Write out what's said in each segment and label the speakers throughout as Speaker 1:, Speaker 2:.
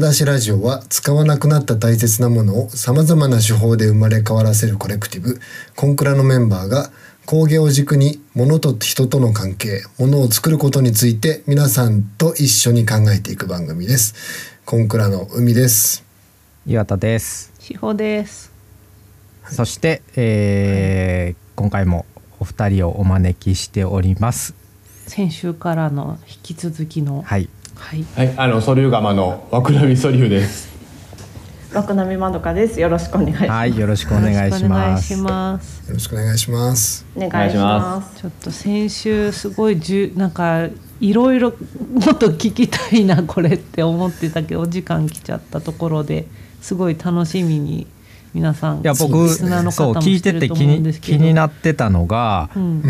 Speaker 1: 蔵出しラジオは使わなくなった大切なものを様々な手法で生まれ変わらせるコレクティブ。コンクラのメンバーが工芸を軸に物と人との関係物を作ることについて皆さんと一緒に考えていく番組です。コンクラの海です。
Speaker 2: 岩田です。
Speaker 3: 志保です。
Speaker 2: そして、えー今回もお二人をお招きしております。
Speaker 3: 先週からの引き続きの
Speaker 2: はい
Speaker 3: はい
Speaker 4: はい、あのソリューガマのワクラビソリューです。
Speaker 5: 枠並まどかです。よろしくお願いします。
Speaker 2: はいよろしくお願いします
Speaker 3: よろしくお願いします
Speaker 1: よろしくお願いします
Speaker 5: お願いします。
Speaker 3: ちょっと先週すごいじゅなんかいろいろもっと聞きたいなこれって思ってたけどお時間来ちゃったところですごい楽しみに皆さん
Speaker 2: いや僕そう聞いてて気に気になってたのが、
Speaker 3: うん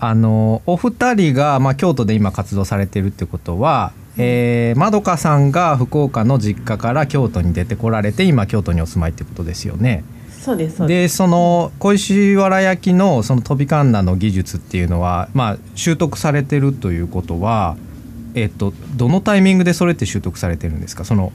Speaker 2: あのお二人が、まあ、京都で今活動されてるってことは、えー、まどかさんが福岡の実家から京都に出てこられて今京都にお住まいってことですよね。
Speaker 5: そうです。そうです。
Speaker 2: でその小石原焼きのその飛びかんなの技術っていうのは、まあ、習得されてるということは、えっと、どのタイミングでそれって習得されてるんですか？その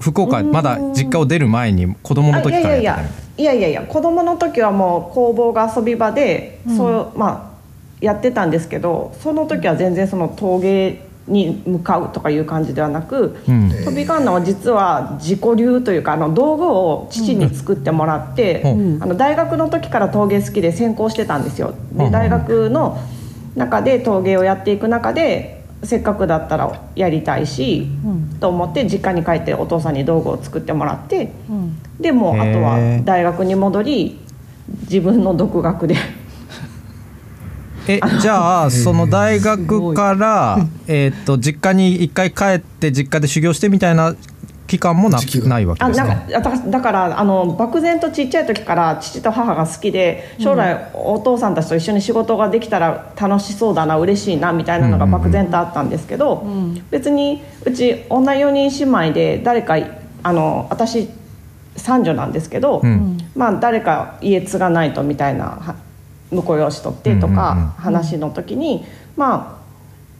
Speaker 2: 福岡まだ実家を出る前に子供の時からやってたの？
Speaker 5: いやいやいや子供の時はもう工房が遊び場で、そうまあやってたんですけどその時は全然その陶芸に向かうとかいう感じではなく、
Speaker 2: うん。
Speaker 5: 飛びかんなは実は自己流というかあの道具を父に作ってもらって、
Speaker 2: うん。
Speaker 5: あの大学の時から陶芸好きで専攻してたんですよ。
Speaker 2: うん。
Speaker 5: で大学の中で陶芸をやっていく中でせっかくだったらやりたいし、
Speaker 3: うん。
Speaker 5: と思って実家に帰ってお父さんに道具を作ってもらって
Speaker 3: うん。
Speaker 5: でもうあとは大学に戻り自分の独学で
Speaker 2: えじゃあその大学から、えっと実家に一回帰って実家で修行してみたいな期間もなないわけですか
Speaker 5: あなんかあだだからあの漠然とちっちゃい時から父と母が好きで将来お父さんたちと一緒に仕事ができたら楽しそうだな嬉しいなみたいなのが漠然とあったんですけど、別にうち女4人姉妹で誰かあの私三女なんですけど、
Speaker 2: うん。
Speaker 5: まあ誰か家継がないとみたいなは婿養子取ってとか話の時に、まあ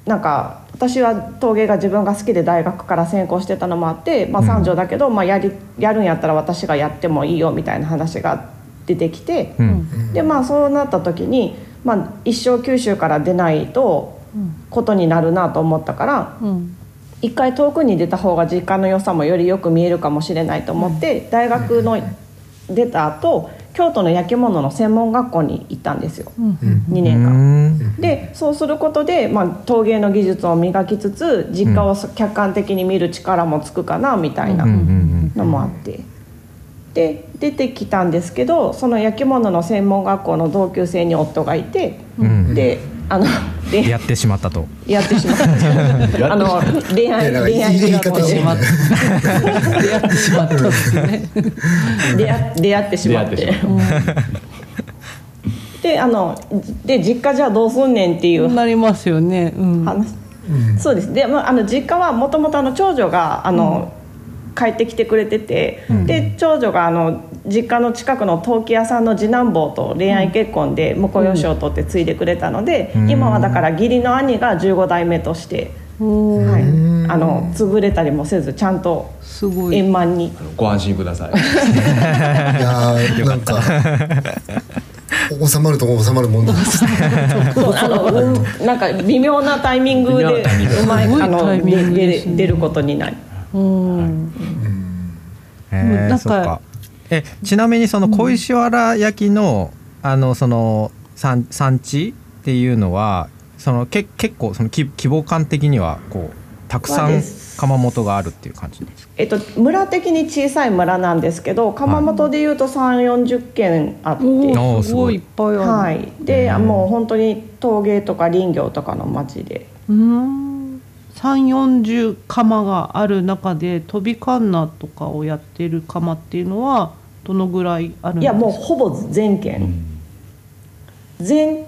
Speaker 5: なんか私は陶芸が自分が好きで大学から専攻してたのもあって、まあ、三女だけど、まあ、やりやるんやったら私がやってもいいよみたいな話が出てきて、
Speaker 2: うん。
Speaker 5: でまあそうなった時に、まあ、一生九州から出ないとことになるなと思ったから。
Speaker 3: うん。
Speaker 5: 一回遠くに出た方が実家の良さもよりよく見えるかもしれないと思って、大学の出た後京都の焼き物の専門学校に行ったんですよ、2
Speaker 2: う
Speaker 5: 年間。
Speaker 2: ん。
Speaker 5: でそうすることで、まあ、陶芸の技術を磨きつつ実家を客観的に見る力もつくかなみたいなのもあって。で出てきたんですけどその焼き物の専門学校の同級生に夫がいて、
Speaker 2: うん。
Speaker 5: であので
Speaker 2: やってしまったと。
Speaker 5: やってしまった。あの恋愛恋愛
Speaker 3: 出会ってしまった。んですね
Speaker 5: 出会出会ってしまって。であので実家じゃあどうすんねんっていう
Speaker 3: なりますよね。うん。
Speaker 5: 話、そうです。で、まあ、あの実家はもともと長女があの、帰ってきてくれてて、で長女があの実家の近くの陶器屋さんの次男坊と恋愛結婚で婿養子を取って継いでくれたので、
Speaker 2: ん。
Speaker 5: 今はだから義理の兄が15代目として、はい、あの潰れたりもせずちゃんと
Speaker 3: すごい。
Speaker 5: 円満に。
Speaker 4: ご安心ください。
Speaker 1: いやーなんか収まるとこ収まるもんなんですね
Speaker 5: そうあの、うんなんか微妙なタイミングでうまいあの
Speaker 3: タイミング
Speaker 5: で
Speaker 3: ですね。
Speaker 5: で出ることになり。
Speaker 3: うん。
Speaker 2: へ
Speaker 3: なんか
Speaker 2: ーそっかえちなみにその小石原焼きの、あのその産産地っていうのはそのけ結構その規規模感的にはこうたくさん窯元があるっていう感じですか？
Speaker 5: えっと、村的に小さい村なんですけど窯元でいうと3 4 0軒あって、
Speaker 2: おー
Speaker 3: すごい。いっぱいある、
Speaker 5: はい、でもう本当に陶芸とか林業とかの町で。
Speaker 3: うん3 4 0窯がある中で飛びカンナとかをやってる窯っていうのはどのぐらいあるんですか？
Speaker 5: いやもうほぼ全県、全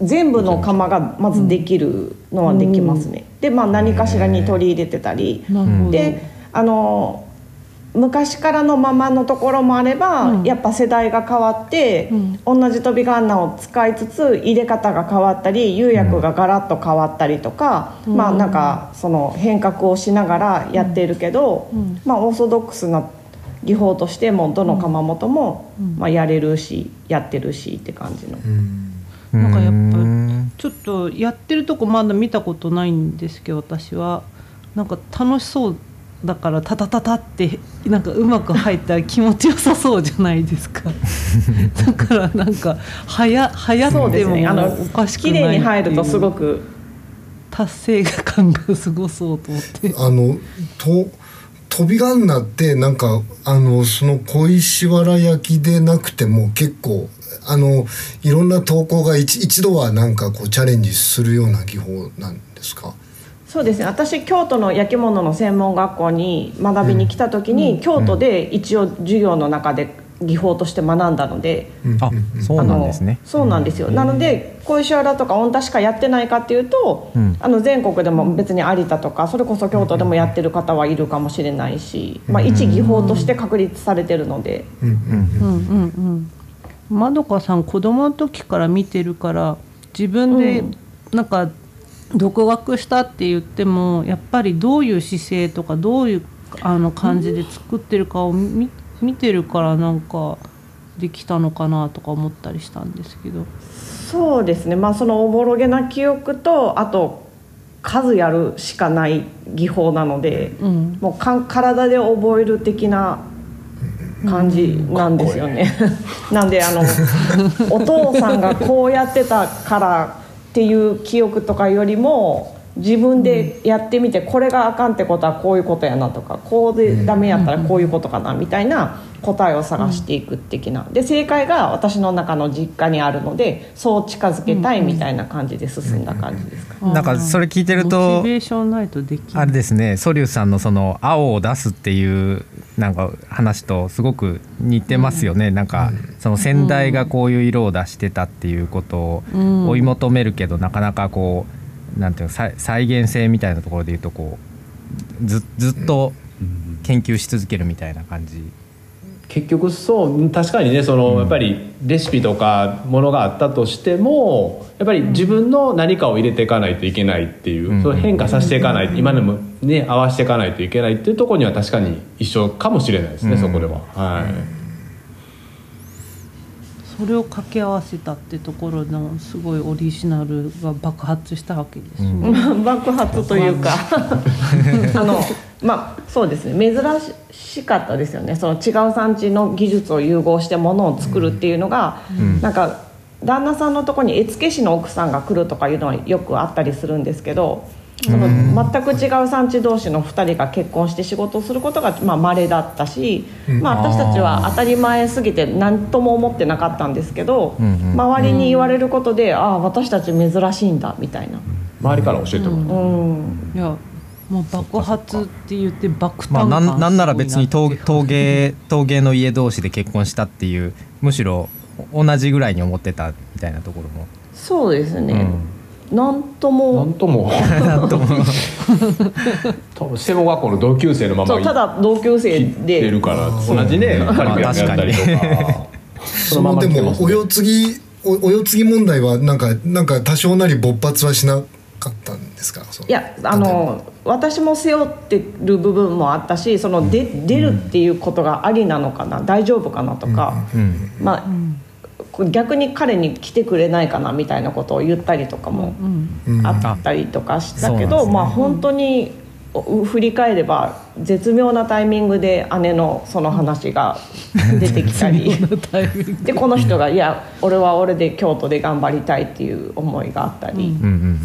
Speaker 5: 全部の窯がまずできるのはできますね、でまあ何かしらに取り入れてたり、であの昔からのままのところもあれば、
Speaker 3: うん。
Speaker 5: やっぱ世代が変わって、同じ飛びガンナを使いつつ入れ方が変わったり釉薬がガラッと変わったりとか、まあなんかその変革をしながらやっているけど、まあオーソドックスな技法としてもどの窯元も、まあ、やれるしやってるしって感じの。
Speaker 3: なんかやっぱ
Speaker 2: うん。
Speaker 3: ちょっとやってるとこまだ見たことないんですけど私は。なんか楽しそうだからタタタタってなんかうまく入ったら気持ちよさそうじゃないですか。だからなんかはや流行
Speaker 5: そう
Speaker 3: ってもおかしくない
Speaker 5: 綺麗に入るとすご
Speaker 3: く。
Speaker 5: く
Speaker 3: 達成感がすごそうと思って。
Speaker 1: あのと飛びがんなってなんかあのその小石原焼きでなくても結構あのいろんな投稿が一一度はなんかこうチャレンジするような技法なんですか？
Speaker 5: そうですね。私京都の焼き物の専門学校に学びに来た時に、京都で一応授業の中で技法として学んだので、
Speaker 2: あそうなんですね。
Speaker 5: そうなんですよ、なので小石原とか御田しかやってないかっていうと、
Speaker 2: ん。
Speaker 5: あの全国でも別に有田とかそれこそ京都でもやってる方はいるかもしれないし、まあ、一技法として確立されてるので、
Speaker 3: うんうんうん。まどかさん子供の時から見てるから自分で
Speaker 5: うん。
Speaker 3: なんか独学したって言ってもやっぱりどういう姿勢とかどういうあの感じで作ってるかを見見てるからなんかできたのかなとか思ったりしたんですけど。
Speaker 5: そうですねまあそのおぼろげな記憶とあと数やるしかない技法なので、
Speaker 3: うん
Speaker 5: もうかん体で覚える的な感じなんですよね。なんであのお父さんがこうやってたからっていう記憶とかよりも自分でやってみてこれがあかんってことはこういうことやなとかこうでダメやったらこういうことかなみたいな答えを探していく的なで正解が私の中の実家にあるのでそう近づけたいみたいな感じで進んだ感じですか。
Speaker 2: なんかそれ聞いてると
Speaker 3: モチベーションないとできない。
Speaker 2: あれですねソリュウさんのその青を出すっていうなんか話とすごく似てますよね、なんかその先代がこういう色を出してたっていうことを
Speaker 3: うん。
Speaker 2: 追い求めるけどなかなかこうなんていうの再再現性みたいなところで言うとこうずずっと研究し続けるみたいな感じ。
Speaker 4: 結局そう確かにねその、やっぱりレシピとかものがあったとしてもやっぱり自分の何かを入れていかないといけないっていう、
Speaker 2: うん。
Speaker 4: その変化させていかない、今でもね合わせていかないといけないっていうところには確かに一緒かもしれないですね、
Speaker 2: うん。
Speaker 4: そこでは。はい
Speaker 3: それを掛け合わせたってところのすごいオリジナルが爆発したわけですよね。
Speaker 5: 爆発というか あのまあそうですね珍しかったですよねその違う産地の技術を融合してものを作るっていうのが、なんか旦那さんのとこに絵付け師の奥さんが来るとかいうのはよくあったりするんですけど。その全く違う産地同士の2人が結婚して仕事をすることがまあ稀だったし、まあ、私たちは当たり前すぎて何とも思ってなかったんですけど、周りに言われることで、ああ私たち珍しいんだみたいな。
Speaker 4: 周りから教えてもらう、
Speaker 5: うん。
Speaker 3: いやもう爆発って言って爆
Speaker 2: まあ、なんなんなら別に陶芸陶芸の家同士で結婚したっていうむしろ同じぐらいに思ってたみたいなところも、
Speaker 5: そうですね、
Speaker 2: うん
Speaker 5: なんと
Speaker 4: なん
Speaker 5: も。
Speaker 4: とも。多分専門学校の同級生のまま
Speaker 5: そうただ同級生で。
Speaker 4: るから同じねカリキュラムやったりとか。そのまま
Speaker 1: でもお世継ぎおお世継ぎ問題はなんかなんか多少なり勃発はしなかったんですか？
Speaker 5: いやあの私も背負ってる部分もあったしそので出るっていうことがありなのかな？大丈夫かな？とか、
Speaker 2: うん。
Speaker 5: まあ、こう逆に彼に来てくれないかなみたいなことを言ったりとかも
Speaker 1: うん
Speaker 5: あったりとかしたけど、
Speaker 2: うなんね。
Speaker 5: まあ本当にお振り返れば絶妙なタイミングで姉のその話が出てきたり。でこの人が「いや俺は俺で京都で頑張りたい」っていう思いがあったり、
Speaker 2: うん。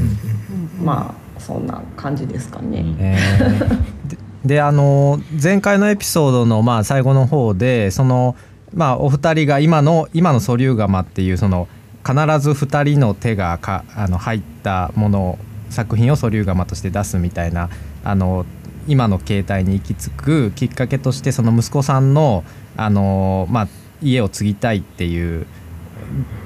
Speaker 5: まあそんな感じですかね。
Speaker 2: えー。でであの前回のエピソードのまあ最後の方でそのまあお二人が今の今の素粒釜っていうその必ず二人の手がかあの入ったものを作品を素粒釜として出すみたいなあの今の形態に行き着くきっかけとしてその息子さんのあの、まあ、家を継ぎたいっていう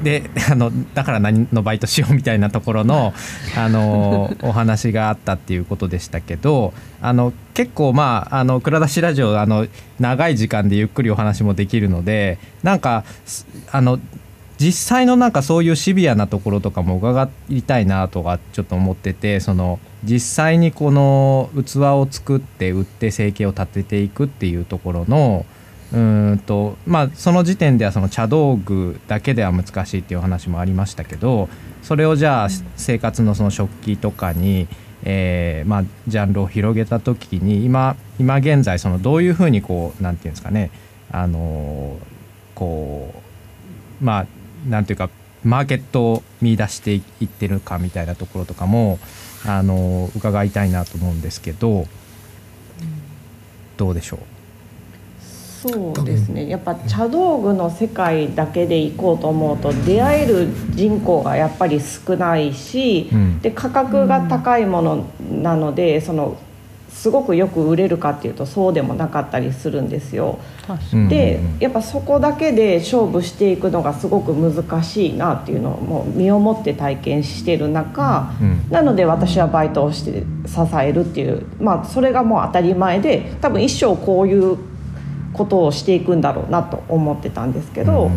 Speaker 2: であのだから何のバイトしようみたいなところのあのお話があったっていうことでしたけどあの結構まああの蔵出しラジオあの長い時間でゆっくりお話もできるのでなんかすあの実際のなんかそういうシビアなところとかも伺いたいなとかちょっと思っててその実際にこの器を作って売って生計を立てていくっていうところのうーんとまあその時点ではその茶道具だけでは難しいっていう話もありましたけどそれをじゃあ生活のその食器とかに、えーまあ、ジャンルを広げた時に今今現在そのどういうふうにこうなんていうんですかねあのこうまあなんていうかマーケットを見出していってるかみたいなところとかもあの伺いたいなと思うんですけどどうでしょう？
Speaker 5: そうですね。やっぱ茶道具の世界だけで行こうと思うと出会える人口がやっぱり少ないし、
Speaker 2: うん。
Speaker 5: で価格が高いものなのでそのすごくよく売れるかっていうとそうでもなかったりするんですよ。でやっぱそこだけで勝負していくのがすごく難しいなっていうのをもう身をもって体験してる中、
Speaker 2: うん。
Speaker 5: なので私はバイトをして支えるっていうまあそれがもう当たり前で多分一生こういうことをしていくんだろうなと思ってたんですけど、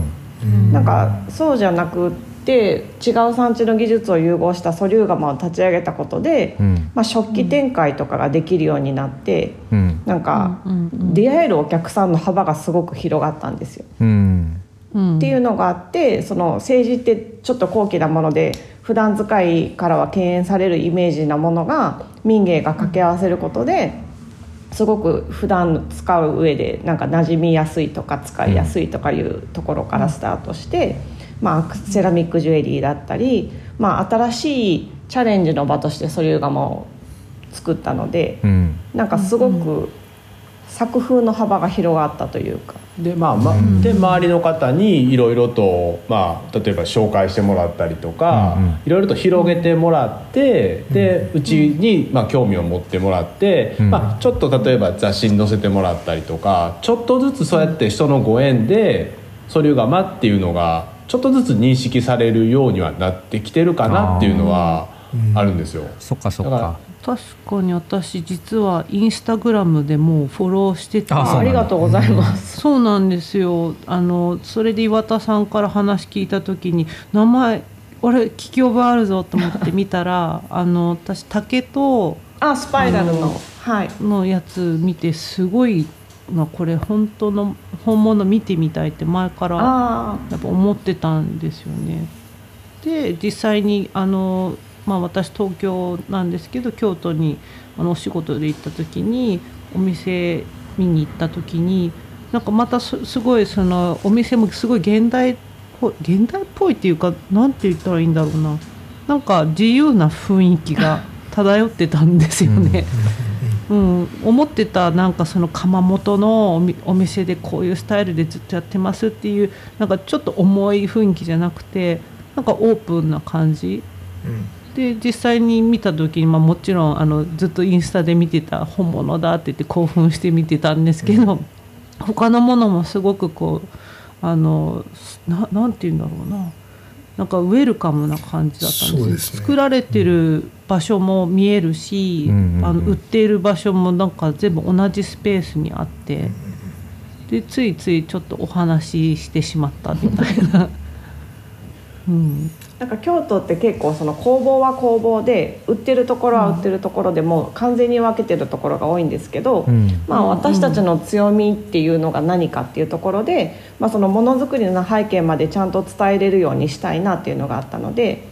Speaker 5: なんかそうじゃなくって違う産地の技術を融合したソリューガマを立ち上げたことで、
Speaker 2: うん。
Speaker 5: まあ、食器展開とかができるようになって、
Speaker 2: うん。
Speaker 5: なんか
Speaker 3: うんうん。
Speaker 5: 出会えるお客さんの幅がすごく広がったんですよ。
Speaker 2: うん。
Speaker 3: うん。
Speaker 5: っていうのがあってその政治ってちょっと高貴なもので普段使いからは敬遠されるイメージなものが民芸が掛け合わせることですごく普段使う上でなんか馴染みやすいとか使いやすいとかいうところからスタートして、まあ、セラミックジュエリーだったり、まあ、新しいチャレンジの場としてソリューガマを作ったので
Speaker 2: うん。
Speaker 5: なんかすごく作風の幅が広がったというか。
Speaker 4: でまあ、まで周りの方にいろいろと、まあ、例えば紹介してもらったりとか
Speaker 2: うんうん。
Speaker 4: いろいろと広げてもらってでうちに、まあ、興味を持ってもらって、
Speaker 2: うん。
Speaker 4: まあ、ちょっと例えば雑誌に載せてもらったりとかちょっとずつそうやって人のご縁でソリュガマっていうのがちょっとずつ認識されるようにはなってきてるかなっていうのはあるんですよ。
Speaker 2: そっかそっ
Speaker 4: か
Speaker 3: 確かに私実はインスタグラムでもうフォローしてて
Speaker 2: あ
Speaker 5: りがとうございます。
Speaker 3: そうなんですよ。あのそれで岩田さんから話聞いた時に名前俺聞き覚えあるぞと思って見たら あの私竹と
Speaker 5: あスパイラル
Speaker 3: あの。
Speaker 5: のはい。
Speaker 3: のやつ見てすごいなこれ本当の本物見てみたいって前から
Speaker 5: あ
Speaker 3: やっぱ思ってたんですよね。で実際にあの、まあ、私東京なんですけど京都にあのお仕事で行った時にお店見に行った時になんかまたすすごいそのお店もすごい現代っぽい現代っぽいっていうかなんて言ったらいいんだろうな。なんか自由な雰囲気が 漂ってたんですよね。うん、思ってたなんかその窯元のお店でこういうスタイルでずっとやってますっていうなんかちょっと重い雰囲気じゃなくてなんかオープンな感じで実際に見た時に、まあ、もちろんあのずっとインスタで見てた本物だって言って興奮して見てたんですけど、他のものもすごくこうあのななんて言うんだろうな。なんかウェルカムな感じだったんです
Speaker 1: ですね。
Speaker 3: 作られてる場所も見えるし、
Speaker 2: うんうんうん。
Speaker 3: あの売っている場所もなんか全部同じスペースにあって、でついついちょっとお話ししてしまったみたいな。うん。
Speaker 5: なんか京都って結構その工房は工房で売ってるところは売ってるところでもう完全に分けてるところが多いんですけど、
Speaker 2: うん。
Speaker 5: まあ、私たちの強みっていうのが何かっていうところで、まあ、そのものづくりの背景までちゃんと伝えれるようにしたいなっていうのがあったので、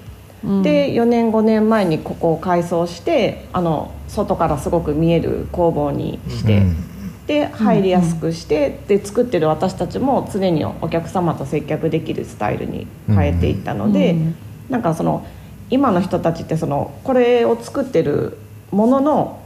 Speaker 3: うん。
Speaker 5: で4年5年前にここを改装してあの外からすごく見える工房にして。
Speaker 2: うん
Speaker 5: で入りやすくして、で作ってる私たちも常にお客様と接客できるスタイルに変えていったので、
Speaker 3: うん。
Speaker 5: なんかその今の人たちってそのこれを作ってるものの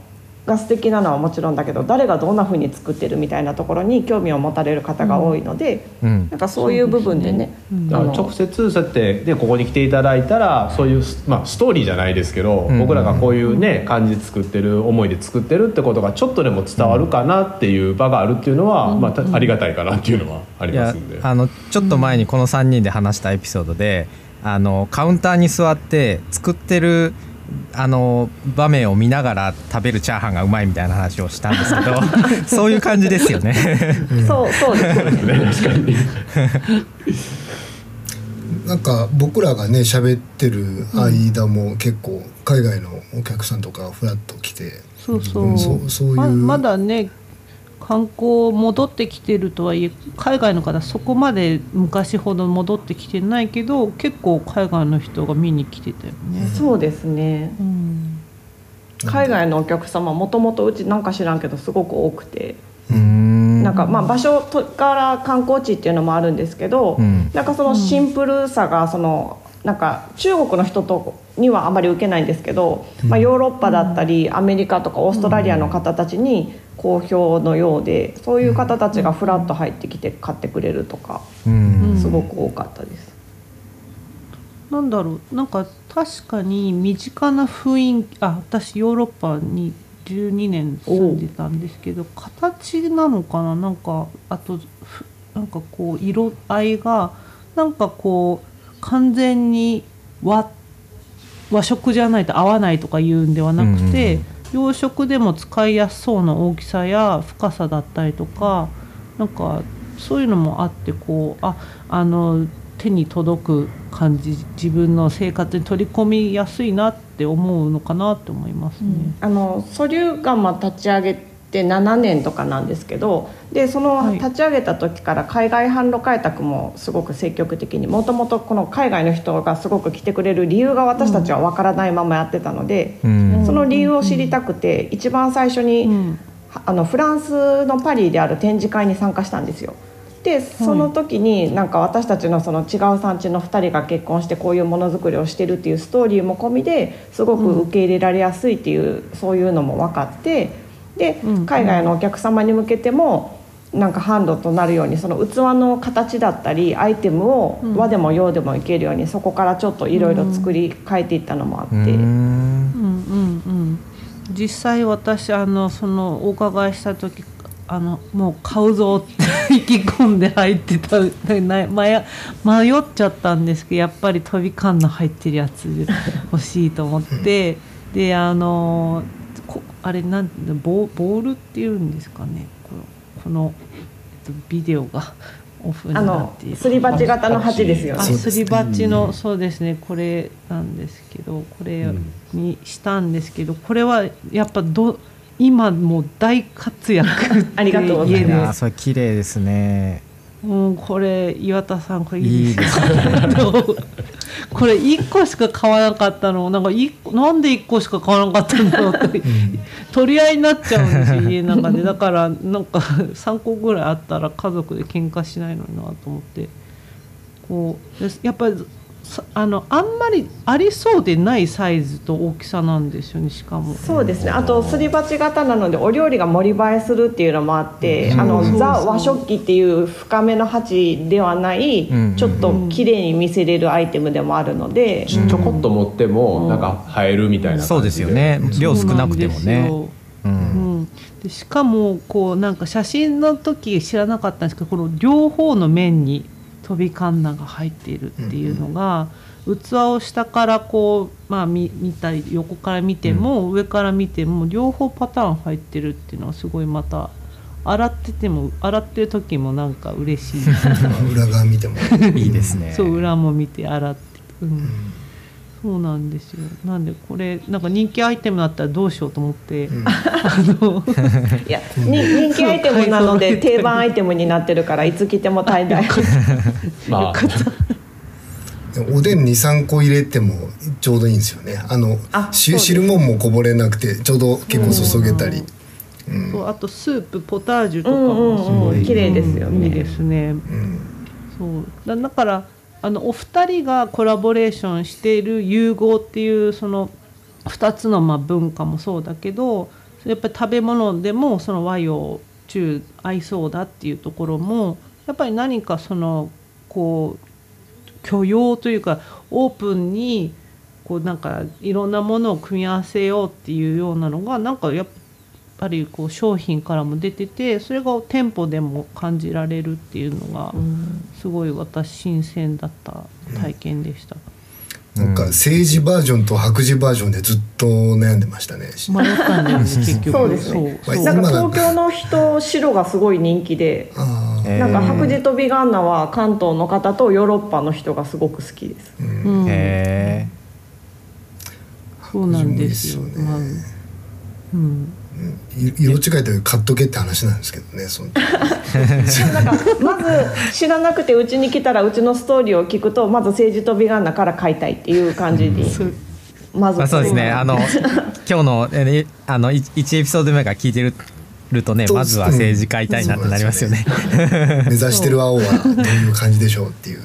Speaker 5: が素敵なのはもちろんだけど誰がどんな風に作ってるみたいなところに興味を持たれる方が多いので、
Speaker 2: うん。
Speaker 5: なんかそういう部分でね
Speaker 3: うん。
Speaker 5: あの
Speaker 4: 直接そうやってでここに来ていただいたらそういう、まあ、ストーリーじゃないですけど、
Speaker 2: うん。
Speaker 4: 僕らがこういうね感じで作ってる思いで作ってるってことがちょっとでも伝わるかなっていう場があるっていうのは、まあた、ありがたいかなっていうのはありますん。で。
Speaker 2: あのちょっと前にこの3人で話したエピソードで、あのカウンターに座って作ってるあの場面を見ながら食べるチャーハンがうまいみたいな話をしたんですけど そういう感じですよね。
Speaker 5: そうそうですね
Speaker 4: 確かに
Speaker 1: なんか僕らがね喋ってる間も結構海外のお客さんとかフラッと来て
Speaker 3: そうそう,、
Speaker 1: うんそうそういう
Speaker 3: ままだね観光戻ってきてるとはいえ海外の方そこまで昔ほど戻ってきてないけど結構海外の人が見に来てたよね。
Speaker 5: そうですね。
Speaker 3: うん。
Speaker 5: 海外のお客様もともとうちなんか知らんけどすごく多くて。
Speaker 2: うん。
Speaker 5: なんかまあ場所とから観光地っていうのもあるんですけど、
Speaker 2: うん。
Speaker 5: なんかそのシンプルさがそのなんか中国の人とにはあまり受けないんですけど、まあ、ヨーロッパだったりアメリカとかオーストラリアの方たちに好評のようでそういう方たちがフラッと入ってきて買ってくれるとか
Speaker 2: うん。
Speaker 5: すごく多かったです。
Speaker 3: なんだろう。なんか確かに身近な雰囲気あ私ヨーロッパに12年住んでたんですけど形なのかな。なんかあとふなんかこう色合いがなんかこう完全に和和食じゃないと合わないとか言うんではなくて、
Speaker 2: うん
Speaker 3: 洋食でも使いやすそうな大きさや深さだったりとかなんかそういうのもあってこうああの手に届く感じ自分の生活に取り込みやすいなって思うのかなって思いますね。
Speaker 5: あのソリューガマ立ち上げて7年とかなんですけどでその
Speaker 3: はい。
Speaker 5: 立ち上げた時から海外販路開拓もすごく積極的にもともとこの海外の人がすごく来てくれる理由が私たちは分からないままやってたので、
Speaker 2: うん。
Speaker 5: その理由を知りたくて一番最初に、
Speaker 3: うん。
Speaker 5: あのフランスのパリである展示会に参加したんですよ。でその時になんか私たちのその違う産地の2人が結婚してこういうものづくりをしてるっていうストーリーも込みですごく受け入れられやすいっていう、そういうのも分かってで
Speaker 3: うん
Speaker 5: 海外のお客様に向けてもなんか販路となるようにその器の形だったりアイテムを和でも洋でもいけるようにそこからちょっといろいろ作り変えていったのもあって。
Speaker 2: うん。
Speaker 3: うんうんうん。実際私あのそのお伺いした時あのもう買うぞって意気込んで入ってた迷迷っちゃったんですけどやっぱり飛び交んの入ってるやつ欲しいと思って。であのこあれなんボボールっていうんですかね。このこの、えっと、ビデオがオフに
Speaker 5: あの
Speaker 3: なっている。
Speaker 5: すり鉢型の鉢ですよね。
Speaker 3: あ。
Speaker 1: そうです
Speaker 3: り鉢の、
Speaker 1: うん
Speaker 3: そうですね。これなんですけどこれ
Speaker 4: うん
Speaker 3: にしたんですけどこれはやっぱど今もう大活躍って
Speaker 5: ありがとうございます。
Speaker 2: それ綺麗ですね。
Speaker 3: もうこれ岩田さんこれいい
Speaker 2: で
Speaker 3: ですすね これ1個しか買わなかったのなんかいなんで1個しか買わなかったんだろうって取り合いになっちゃうんですよ家の中で。だからなんか3個ぐらいあったら家族で喧嘩しないのになと思って。こうやっぱりさあのあんまりありそうでないサイズと大きさなんですよねしかも。
Speaker 5: そうですね。あとすり鉢型なのでお料理が盛り映えするっていうのもあって、あの
Speaker 3: そうそう
Speaker 5: ザ和食器っていう深めの鉢ではない、
Speaker 2: うん。
Speaker 5: ちょっと綺麗に見せれるアイテムでもあるので、
Speaker 4: ちょこっと持ってもなんか映えるみたいな感じ
Speaker 2: そうですよね。量少なくてもね。う
Speaker 3: うん。ん、でしかもこうなんか写真の時知らなかったんですけどこの両方の面に飛びカンナが入っているっていうのが、器を下からこう、まあ、見見たり横から見ても、上から見ても両方パターン入ってるっていうのはすごいまた洗ってても洗ってる時もなんか嬉しい。
Speaker 1: 裏側見ても
Speaker 2: いいですね。
Speaker 3: そう裏も見て洗って、うんそうなんですよ。なんでこれなんか人気アイテムだったらどうしようと思って、あの。
Speaker 5: いやに人気アイテムなので定番アイテムになってるからいつ着ても大概。
Speaker 4: まあ。
Speaker 1: おでん23個入れてもちょうどいいんですよね。あの汁もんもこぼれなくてちょうど結構注げたり、
Speaker 3: そうあとスープポタージュとかもすごい
Speaker 5: うんうんうん綺麗ですよね。
Speaker 3: いいですね。そう。だだからあのお二人がコラボレーションしている融合っていうその2つのまあ文化もそうだけどやっぱり食べ物でもその和洋中合いそうだっていうところもやっぱり何かそのこう許容というかオープンにこうなんかいろんなものを組み合わせようっていうようなのがなんかやっぱりこう商品からも出ててそれが店舗でも感じられるっていうのがすごい私新鮮だった体験でした。
Speaker 1: なんか政治バージョンと白磁バージョンでずっと悩んでましたね。
Speaker 3: 迷ったんだよね結局。
Speaker 5: そうですねなんか東京の人白がすごい人気でなんか白磁とビガンナは関東の方とヨーロッパの人がすごく好きです。
Speaker 3: うん
Speaker 2: へ
Speaker 3: そうなんですよ
Speaker 1: ね
Speaker 3: まあうん。
Speaker 1: い色違いで買っとけって話なんですけどね。その。
Speaker 5: なんかまず知らなくてうちに来たらうちのストーリーを聞くとまず政治とビガンナから買いたいっていう感じにまず
Speaker 2: まあ、そうですね。あの今日のえーあの1エピソード目から聞いてるるとねまずは政治家いたいなってなりますよね。
Speaker 1: 目指してる青はどういう感じでしょうっていう。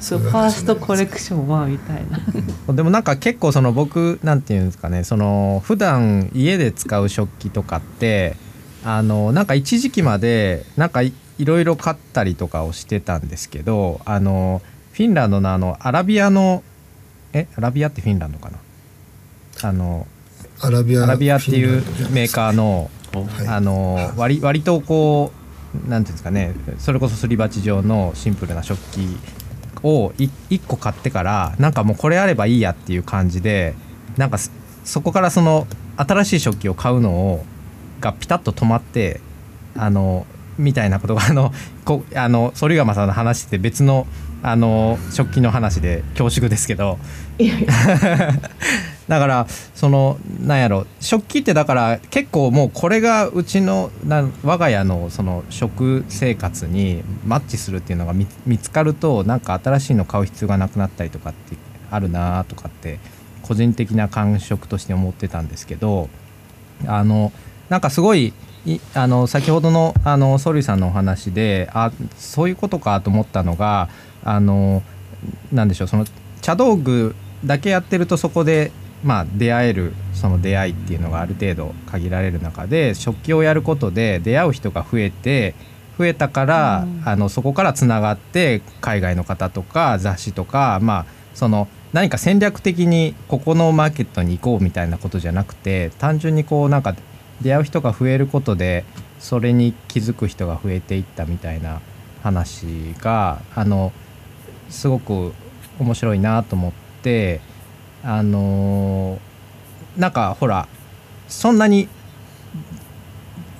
Speaker 3: そうファーストコレクションはみたいな。
Speaker 2: でもなんか結構その僕なんていうんですかねその普段家で使う食器とかってあのなんか一時期までなんかいいろいろ買ったりとかをしてたんですけどあのフィンランドのあのアラビアのえアラビアってフィンランドかな？あの
Speaker 1: アラビア
Speaker 2: アラビアっていうメーカーの
Speaker 1: はい。
Speaker 2: あの割割とこうなんていうんですかねそれこそすり鉢状のシンプルな食器をい1個買ってからなんかもうこれあればいいやっていう感じでなんかそそこからその新しい食器を買うのをがピタッと止まってあのみたいなことがあのこあの反山さんの話して別のあの食器の話で恐縮ですけど だからそのなんやろ食器ってだから結構もうこれがうちのな我が家のその食生活にマッチするっていうのが見つかるとなんか新しいの買う必要がなくなったりとかってあるなとかって個人的な感触として思ってたんですけどあのなんかすごいあの先ほどのあのソリさんのお話であそういうことかと思ったのがあのなんでしょうその茶道具だけやってるとそこでまあ出会えるその出会いっていうのがある程度限られる中で食器をやることで出会う人が増えて増えたから、
Speaker 3: うん。
Speaker 2: あのそこからつながって海外の方とか雑誌とかまあその何か戦略的にここのマーケットに行こうみたいなことじゃなくて単純にこうなんか出会う人が増えることでそれに気づく人が増えていったみたいな話があのすごく面白いなと思ってあのーなんかほらそんなに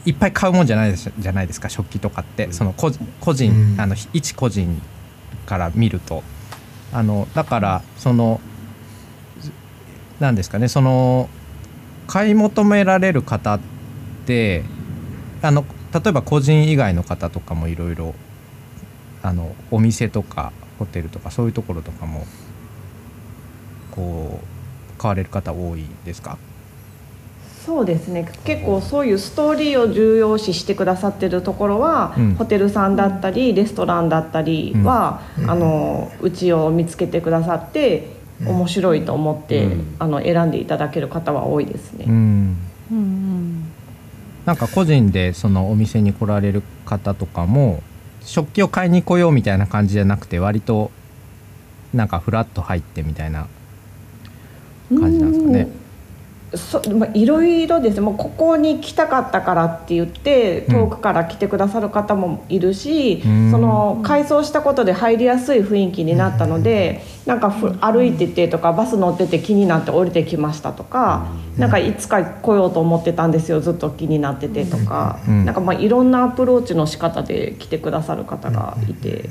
Speaker 2: いっぱい買うもんじゃないですじゃないですか食器とかって。その個個人、
Speaker 1: うん。
Speaker 2: あの一個人から見ると。あのだからそのなんですかねその買い求められる方ってあの例えば個人以外の方とかもいろいろあのお店とかホテルとかそういうところとかもこう買われる方多いですか？
Speaker 5: そうですね。結構そういうストーリーを重要視してくださってるところは、
Speaker 2: うん。
Speaker 5: ホテルさんだったりレストランだったりは、
Speaker 1: うん。
Speaker 5: あのうちを見つけてくださって面白いと思って、
Speaker 4: うん。
Speaker 5: あの選んでいただける方は多いですね。
Speaker 2: うん。なんか個人でそのお店に来られる方とかも食器を買いに来ようみたいな感じじゃなくて割となんかフラッと入ってみたいな感じなんですかね。
Speaker 5: そまあ、いろいろですねもうここに来たかったからって言って遠くから来てくださる方もいるし、
Speaker 2: うん。
Speaker 5: その改装したことで入りやすい雰囲気になったので、なんかふ歩いててとかバス乗ってて気になって降りてきましたとか、なんかいつか来ようと思ってたんですよずっと気になっててとか、
Speaker 2: うん。
Speaker 5: なんかまあいろんなアプローチの仕方で来てくださる方がいて。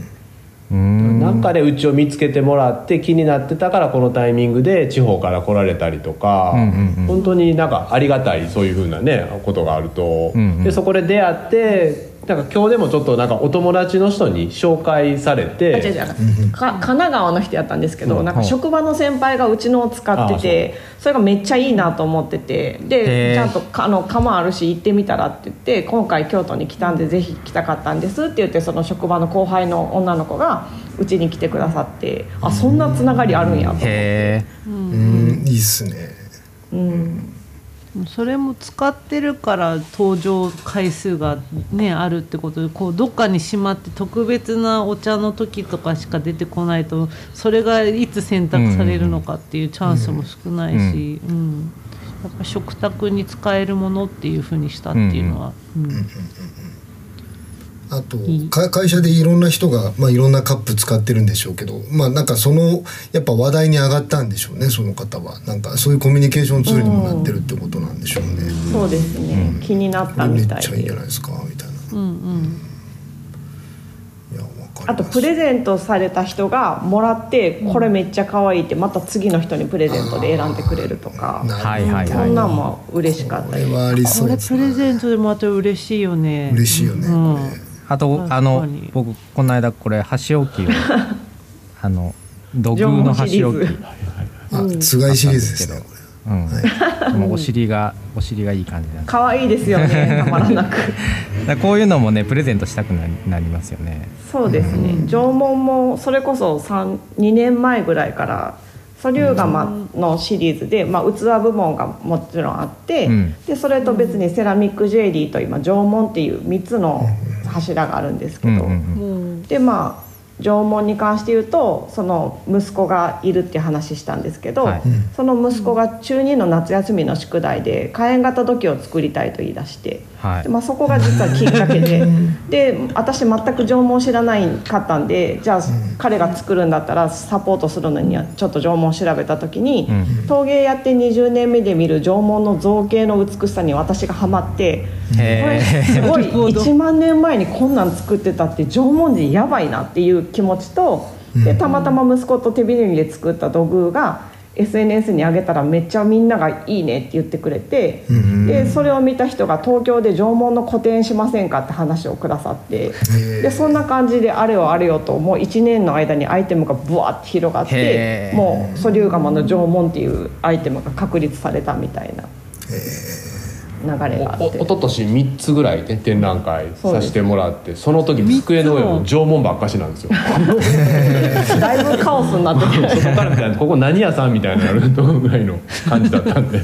Speaker 2: うん。
Speaker 4: なんかでうちを見つけてもらって気になってたからこのタイミングで地方から来られたりとか、本当になんかありがたいそういうふうなねことがあると、でそこで出会ってなんか今日でもちょっとなんかお友達の人に紹介され
Speaker 5: あ違う
Speaker 4: て
Speaker 5: 違う。か神奈川の人やったんですけど、
Speaker 4: うん。
Speaker 5: なんか職場の先輩がうちのを使っててそれがめっちゃいいなと思っててでちゃんとかあの釜あるし行ってみたらって言って今回京都に来たんでぜひ来たかったんですって言ってその職場の後輩の女の子がうちに来てくださってあそんなつながりあるんやと思って、
Speaker 2: へえ
Speaker 1: うんいいっすね。
Speaker 5: うん、
Speaker 3: それも使ってるから登場回数がねあるってことでこうどっかにしまって特別なお茶の時とかしか出てこないとそれがいつ選択されるのかっていうチャンスも少ないし、うん。やっぱ食卓に使えるものっていうふうにしたっていうのは、うん
Speaker 1: あと会社でいろんな人が、まあ、いろんなカップ使ってるんでしょうけどまあなんかそのやっぱ話題に上がったんでしょうねその方は。なんかそういうコミュニケーションツールにもなってるってことなんでしょうね。
Speaker 5: そうですね、気になった
Speaker 1: め
Speaker 5: みたい
Speaker 1: っちゃいいんじゃ
Speaker 5: で
Speaker 1: ないですかみたいな。
Speaker 3: うんうん。
Speaker 1: いや
Speaker 5: あとプレゼントされた人がもらってこれめっちゃ可愛いってまた次の人にプレゼントで選んでくれるとか。
Speaker 1: なるほど
Speaker 2: はいはい
Speaker 5: そんなんも嬉しかったり
Speaker 1: これはありそ
Speaker 3: これ
Speaker 1: うですね。
Speaker 3: プレゼントでもらったら嬉しいよね。
Speaker 1: 嬉しいよね。
Speaker 3: うん
Speaker 2: あとあの
Speaker 3: に
Speaker 2: 僕この間これ箸置きを あの土偶の箸置き、
Speaker 1: あつがいシリーズですねこ
Speaker 2: うん、もうお尻がお尻がいい感じなんで。
Speaker 5: 可愛いですよね たまらなく。
Speaker 2: こういうのもねプレゼントしたくなりなりますよね。
Speaker 5: そうですね。縄文もそれこそ3 2年前ぐらいから素粒釜のシリーズで、まあ、器部門がもちろんあって、
Speaker 2: うん。
Speaker 5: でそれと別にセラミックジュエリーと今縄文っていう3つの柱があるんですけど、でまあ縄文に関して言うとその息子がいるって話したんですけど、
Speaker 2: はい。
Speaker 5: その息子が中2の夏休みの宿題で火炎型土器を作りたいと言い出して。
Speaker 2: はい。
Speaker 5: でまあ、そこが実はきっかけで。で私全く縄文知らないかったんでじゃあ彼が作るんだったらサポートするのにはちょっと縄文調べた時に、
Speaker 2: うん。
Speaker 5: 陶芸やって20年目で見る縄文の造形の美しさに私がハマってこれ
Speaker 2: へ
Speaker 5: すごい
Speaker 3: なるほど
Speaker 5: 1万年前にこんなん作ってたって縄文人やばいなっていう気持ちとでたまたま息子と手びねりで作った土偶が SNS に上げたらめっちゃみんなが「いいね」って言ってくれてでそれを見た人が東京で縄文の個展しませんかって話をくださってでそんな感じであれよあれよともう1年の間にアイテムがブワーって広がってもう素粒釜の縄文っていうアイテムが確立されたみたいな流れがあって。
Speaker 4: おお。ととし3つぐらいね展覧会させてもらってその時机の上も縄文ばっかしなんですよ。
Speaker 5: だいぶカオスになってて
Speaker 4: そこからみたいなここ何屋さんみたいになるとぐらいの感じだったんで。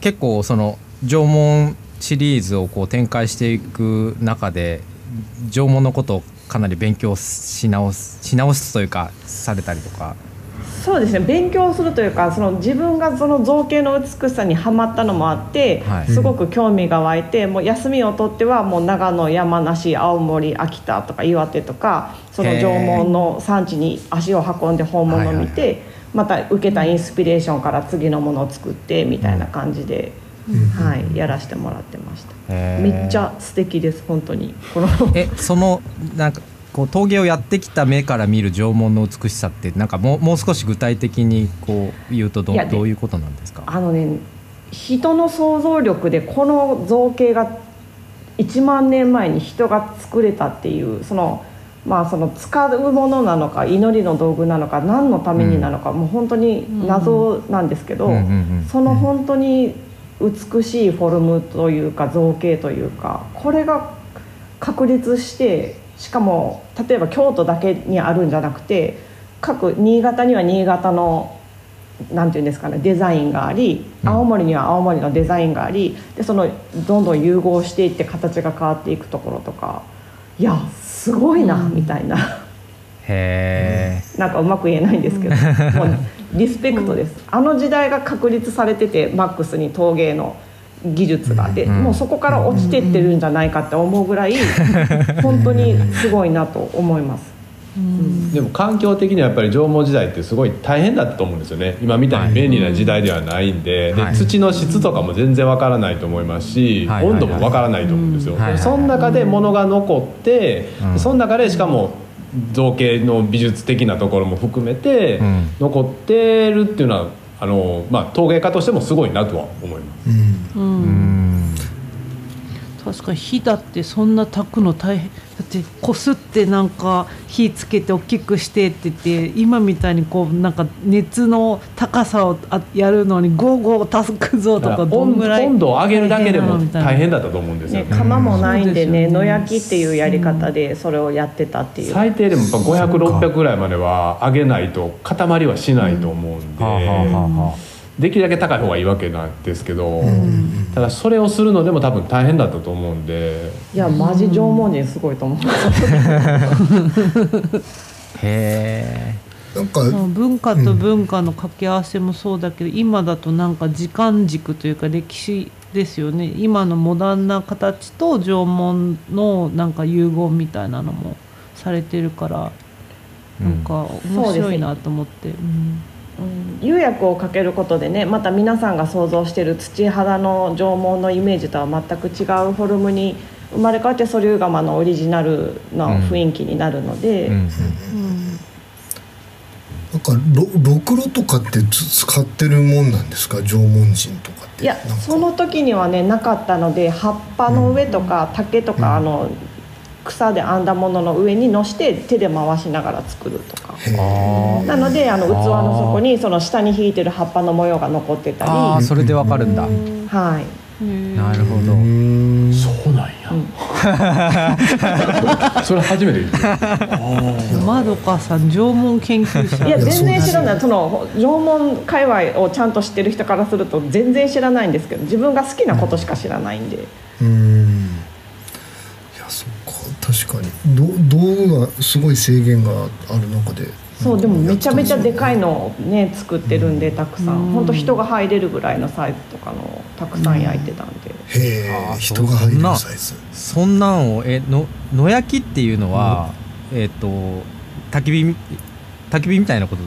Speaker 2: 結構その縄文シリーズをこう展開していく中で縄文のことをかなり勉強し直すし直すというかされたりとか
Speaker 5: そうですね。勉強するというかその自分がその造形の美しさにはまったのもあって、
Speaker 2: はい。
Speaker 5: すごく興味が湧いてもう休みを取ってはもう長野山梨青森秋田とか岩手とかその縄文の産地に足を運んで本物を見て、
Speaker 2: はい
Speaker 5: また受けたインスピレーションから次のものを作ってみたいな感じで、はい、やらせてもらってました。めっちゃ素敵です本当に。この
Speaker 2: えそのなんかこう陶芸をやってきた目から見る縄文の美しさってなんかもうもう少し具体的にこう言うとどどういうことなんですか？
Speaker 5: あのね人の想像力でこの造形が1万年前に人が作れたっていうそのまあその使うものなのか祈りの道具なのか何のためになのか、もう本当に謎なんですけど、
Speaker 2: うんうんうん。
Speaker 5: その本当に美しいフォルムというか造形というかこれが確立してしかも例えば京都だけにあるんじゃなくて各新潟には新潟のなんていうんですかねデザインがあり青森には青森のデザインがありでそのどんどん融合していって形が変わっていくところとかいやすごいな、みたいな。
Speaker 2: へ
Speaker 5: なんかうまく言えないんですけど もうリスペクトです、あの時代が確立されててマックスに陶芸の技術が。で、
Speaker 2: うん。
Speaker 5: もうそこから落ちてってるんじゃないかって思うぐらい 本当にすごいなと思います。
Speaker 4: でも環境的にはやっぱり縄文時代ってすごい大変だったと思うんですよね。今みたいに便利な時代ではないんで,、
Speaker 2: はい。
Speaker 4: で土の質とかも全然わからないと思いますし、
Speaker 2: はい。
Speaker 4: 温度もわからないと思うんですよ、
Speaker 2: うんはい。はい。
Speaker 4: その中で物が残って、
Speaker 2: うん。
Speaker 4: その中でしかも造形の美術的なところも含めて
Speaker 2: うん。
Speaker 4: 残ってるっていうのはあの、まあ、陶芸家としてもすごいなとは思います。
Speaker 1: うん
Speaker 3: うん
Speaker 2: えうん
Speaker 3: 確かに火だってそんな炊くの大変。だってこすってなんか火つけて大きくしてって言って今みたいにこうなんか熱の高さをあやるのにゴーゴー炊くぞとかどん
Speaker 4: 温
Speaker 3: ぐらい
Speaker 4: 温度を上げるだけでも
Speaker 3: 大変
Speaker 4: だったと思うんですよ。
Speaker 5: ね、釜もないんでね野焼きっていうやり方でそれをやってたっていう、
Speaker 4: 最低でもやっぱ500600ぐらいまでは上げないと塊はしないと思うんで、
Speaker 2: はあはあはあはあ
Speaker 4: できるだけ高い方がいいわけなんですけど、ただそれをするのでも多分大変だったと思うんで。
Speaker 5: いやマジ縄文人すごいと思う。
Speaker 2: へ
Speaker 1: なんか
Speaker 3: まあ文化と文化の掛け合わせもそうだけど、今だとなんか時間軸というか歴史ですよね。今のモダンな形と縄文のなんか融合みたいなのもされてるから、なんか面白いなと思って、うん
Speaker 5: うん。釉薬をかけることでねまた皆さんが想像してる土肌の縄文のイメージとは全く違うフォルムに生まれ変わって素粒釜のオリジナルな雰囲気になるので、
Speaker 2: え、うん
Speaker 1: なんかろろくろとかってつ使ってるもんなんですか？縄文人とかって。
Speaker 5: いやその時にはねなかったので葉っぱの上とか竹とか、あの草で編んだものの上にのして手で回しながら作るとか。なのであの器の底にその下に引いてる葉っぱの模様が残ってたり。
Speaker 2: ああそれでわかるんだ、
Speaker 5: はい。
Speaker 2: なるほど、
Speaker 1: うーん。
Speaker 4: そうなんや、それ初めて聞いた。
Speaker 3: まどかさん縄文研究者。
Speaker 5: いや全然知ら
Speaker 1: い
Speaker 5: ない。その縄文界隈をちゃんと知ってる人からすると全然知らないんですけど自分が好きなことしか知らないんで、
Speaker 1: うーん確かに。ど道具がすごい制限がある中で。
Speaker 5: そうでもめちゃめちゃでかい
Speaker 1: の
Speaker 5: のをね作ってるんでたくさん。本当人が入れるぐらいのサイズとかのをたくさん焼いてたんで、
Speaker 1: へえ人が入る
Speaker 2: そんな
Speaker 1: サイズ。
Speaker 2: そんなんをえの野焼きっていうのは、えっ、と焚き火み焚き火みたいなこと？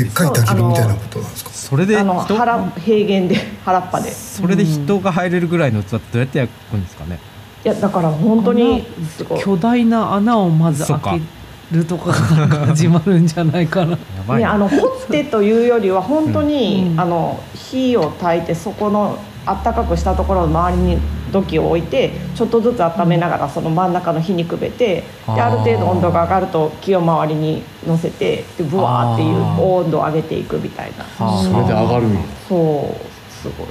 Speaker 1: でっかい焚き火みたいなことなんですか？
Speaker 2: それで
Speaker 5: あの
Speaker 2: 人？
Speaker 5: 腹平原で原っぱで。
Speaker 2: それで人が入れるぐらいの器ってどうやって焼くんですかね、
Speaker 5: いやだから本当に
Speaker 3: 巨大な穴をまず開けるとかが始まるんじゃないかな。
Speaker 2: やばい
Speaker 5: ね、
Speaker 2: な
Speaker 5: あの掘ってというよりは本当に、
Speaker 3: うん。
Speaker 5: あの火を焚いてそこのあったかくしたところの周りに土器を置いてちょっとずつ温めながらその真ん中の火にくべてである程度温度が上がると木を周りに乗せてでブワーっていう温度を上げていくみたいな。
Speaker 4: それで上がる
Speaker 5: そう。すごい。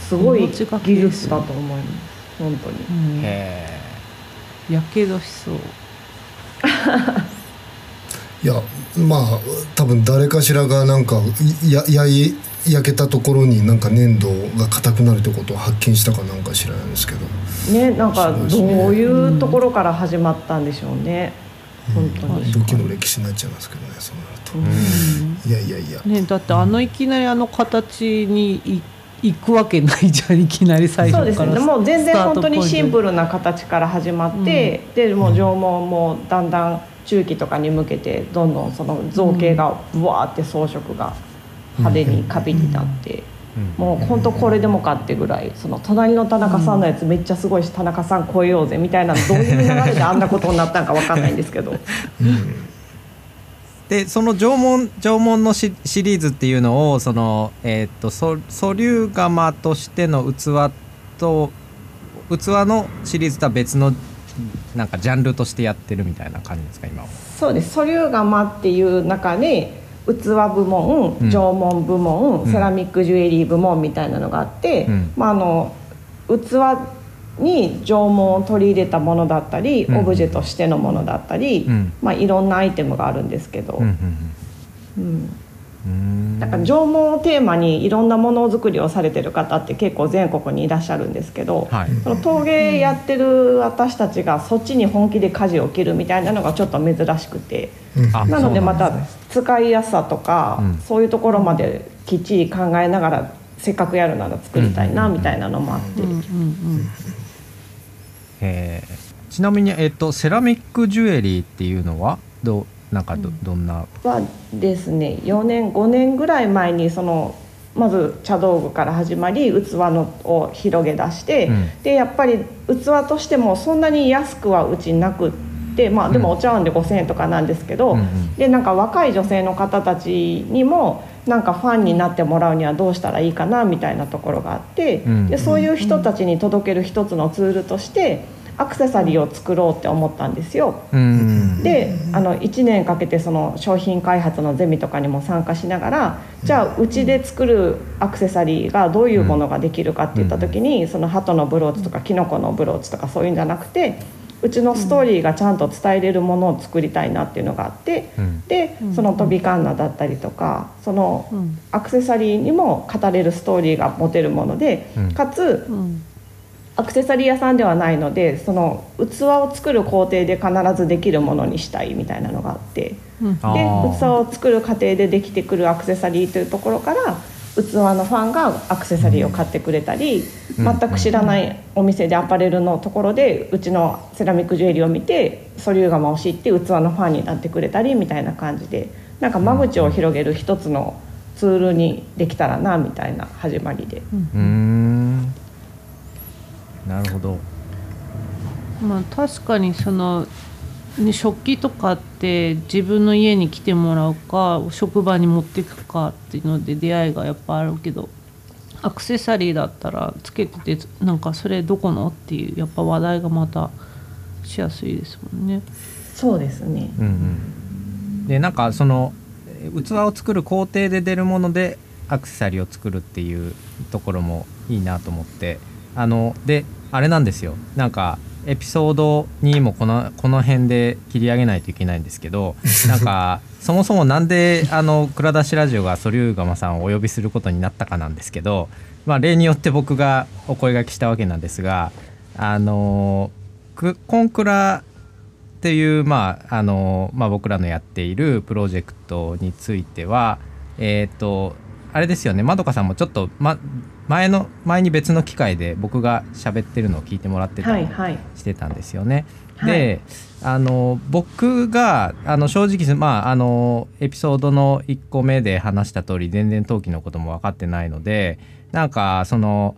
Speaker 5: すごい技術だと思います本当に。
Speaker 3: うん。
Speaker 2: へ
Speaker 3: やけどしそう。
Speaker 1: いやまあ多分誰かしらがなんかいややい焼けたところになんか粘土が硬くなるってことを発見したかなんか知らないんですけど。
Speaker 5: ねなんかど
Speaker 1: そう
Speaker 5: いうところから始まったんでしょうね、本当に。
Speaker 1: 土器の歴史になっちゃいますけどねそうなると、いやいやいや、
Speaker 3: ねだってあのいきなりあの形にい行くわけないじゃんいきなり最
Speaker 5: そうですね。もう全然本当にシンプルな形から始まって、でもう縄文もだんだん中期とかに向けてどんどんその造形がブワーって装飾が派手にカビになって、もう本当これでもかってぐらいその隣の田中さんのやつめっちゃすごいし田中さん超えようぜみたいなどういう流れであんなことになったんかわかんないんですけど
Speaker 2: でその縄文縄文のシシリーズっていうのをそのえっ、と素素粒釜としての器と器のシリーズとは別のなんかジャンルとしてやってるみたいな感じですか今は。
Speaker 5: そうです。素粒釜っていう中に器部門
Speaker 2: うん
Speaker 5: 縄文部門、
Speaker 2: うん。
Speaker 5: セラミックジュエリー部門みたいなのがあって、
Speaker 2: うん。
Speaker 5: まあ、あの器に縄文を取り入れたものだったり、
Speaker 2: うん。
Speaker 5: オブジェとしてのものだったり、
Speaker 2: うん。
Speaker 5: まあ、いろんなアイテムがあるんですけど、
Speaker 2: うん
Speaker 5: だから縄文をテーマにいろんなものづくりをされてる方って結構全国にいらっしゃるんですけど、
Speaker 2: はい。
Speaker 5: その陶芸やってる私たちがそっちに本気で舵を切るみたいなのがちょっと珍しくて。
Speaker 1: うん。
Speaker 2: あ
Speaker 5: なのでまた使いやすさとか、
Speaker 2: うん。
Speaker 5: そういうところまできっちり考えながらせっかくやるなら作りたいなみたいなのもあって、
Speaker 3: うんうんうん
Speaker 2: へーちなみに、えっとセラミックジュエリーっていうのはどうなんかど,、どんな？
Speaker 5: はですね4年5年ぐらい前にそのまず茶道具から始まり器のを広げ出して、
Speaker 2: うん。
Speaker 5: でやっぱり器としてもそんなに安くはうちなくってまあでもお茶碗で5,000円とかなんですけど、
Speaker 2: うんうん。
Speaker 5: でなんか若い女性の方たちにもなんかファンになってもらうにはどうしたらいいかなみたいなところがあって、
Speaker 2: うん
Speaker 5: でそういう人たちに届ける一つのツールとしてアクセサリーを作ろうって思ったんですよ。
Speaker 2: うん
Speaker 5: であの1年かけてその商品開発のゼミとかにも参加しながらじゃあうちで作るアクセサリーがどういうものができるかっていった時にその鳩のブローチとかキノコのブローチとかそういうんじゃなくてうちのストーリーがちゃんと伝えれるものを作りたいなっていうのがあって、
Speaker 2: うん。
Speaker 5: で
Speaker 3: うん。
Speaker 5: その飛びカンナだったりとかその
Speaker 3: うん。
Speaker 5: アクセサリーにも語れるストーリーが持てるもので、
Speaker 2: うん。
Speaker 5: かつ
Speaker 3: うん。
Speaker 5: アクセサリー屋さんではないのでその器を作る工程で必ずできるものにしたいみたいなのがあって
Speaker 3: うん。
Speaker 5: で器を作る過程でできてくるアクセサリーというところから器のファンがアクセサリーを買ってくれたり、
Speaker 2: うん。
Speaker 5: 全く知らないお店でアパレルのところでうちのセラミックジュエリーを見てソリューガマを知って器のファンになってくれたりみたいな感じでなんか間口を広げる一つのツールにできたらなみたいな始まりで。
Speaker 2: うーん。なるほど。
Speaker 3: まあ確かにその、ね、食器とかって自分の家に来てもらうか職場に持っていくかっていうので出会いがやっぱあるけどアクセサリーだったらつけててなんかそれどこのっていうやっぱ話題がまたしやすいですもんね。
Speaker 5: そうですね。
Speaker 2: うんうん。でなんかそのえー器を作る工程で出るものでアクセサリーを作るっていうところもいいなと思って。あのであれなんですよ。なんかエピソードにもこのこの辺で切り上げないといけないんですけど なんかそもそもなんであの蔵出しラジオがソリューガマさんをお呼びすることになったかなんですけど、まあ、例によって僕がお声がけしたわけなんですがあのくコンクラっていう、まああのまあ、僕らのやっているプロジェクトについてはえっ、とあれですよねまどかさんもちょっと、ま、前の前に別の機会で僕が喋ってるのを聞いてもらってたり
Speaker 5: はいはい
Speaker 2: してたんですよね。
Speaker 5: はい
Speaker 2: であの僕があの正直まああのエピソードの1個目で話した通り全然陶器のことも分かってないのでなんかその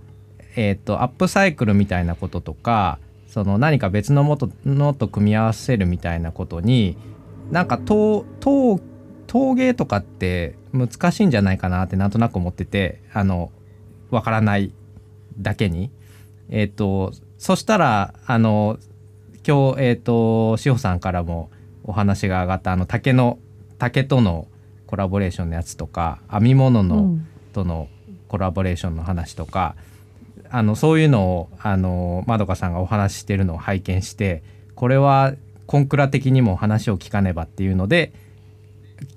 Speaker 2: えっ、とアップサイクルみたいなこととかその何か別のもとのと組み合わせるみたいなことになんか陶陶陶芸とかって難しいんじゃないかなってなんとなく思っててあの分からないだけに。えっ、とそしたらあの今日えっ、と志保さんからもお話が上がったあの竹の竹とのコラボレーションのやつとか編み物の、
Speaker 3: うん
Speaker 2: とのコラボレーションの話とかあのそういうのをあのまどかさんがお話ししてるのを拝見してこれはコンクラ的にも話を聞かねばっていうので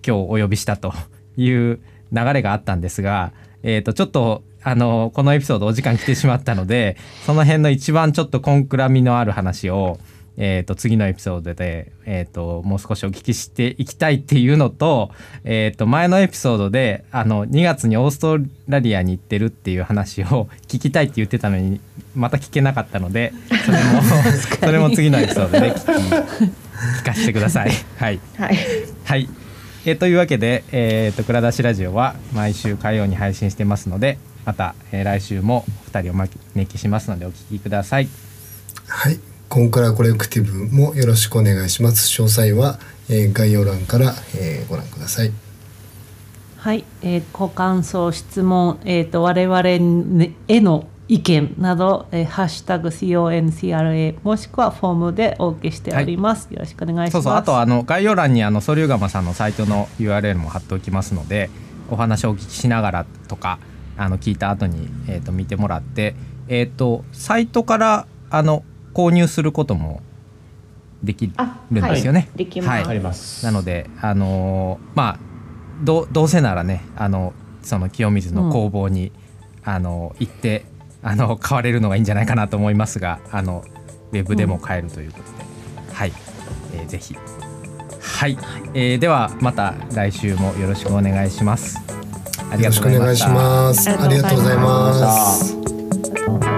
Speaker 2: 今日お呼びしたという流れがあったんですが、えー、とちょっとあのこのエピソードお時間来てしまったので その辺の一番ちょっとコンクラ味のある話を、えー、と次のエピソードで、えー、ともう少しお聞きしていきたいっていうのと,、えー、と前のエピソードであの2月にオーストラリアに行ってるっていう話を 聞きたいって言ってたのにまた聞けなかったのでそれもそれも次のエピソードで聞き聞かせてください。はい。
Speaker 5: はい。
Speaker 2: はい、えーというわけで、えー、と蔵出しラジオは毎週火曜に配信してますのでまた、えー来週もお二人をお招きしますのでお聞きください。
Speaker 1: はい、コンクラコレクティブもよろしくお願いします。詳細は、えー概要欄から、えーご覧ください。
Speaker 3: はい、えーご感想質問、えー、と我々にへの意見など、えーハッシュタグ CONCRA もしくはフォームでお受けしております、よろしくお願いします
Speaker 2: そうそうあとあの概要欄にあのソリューガマさんのサイトの URL も貼っておきますのでお話をお聞きしながらとかあの聞いた後にえっ、と見てもらってえっ、とサイトからあの購入することもでき
Speaker 5: あ
Speaker 2: るんですよね。
Speaker 5: はい。できます。
Speaker 4: あります。
Speaker 2: なのであのーまあどうどうせならねあのその清水の工房に、あの行ってあの買われるのがいいんじゃないかなと思いますがあのウェブでも買えるということで、はい、えーぜひ。はい、えーではまた来週もよろしくお願いします。
Speaker 1: よろしくお願いします。ありがとうございます。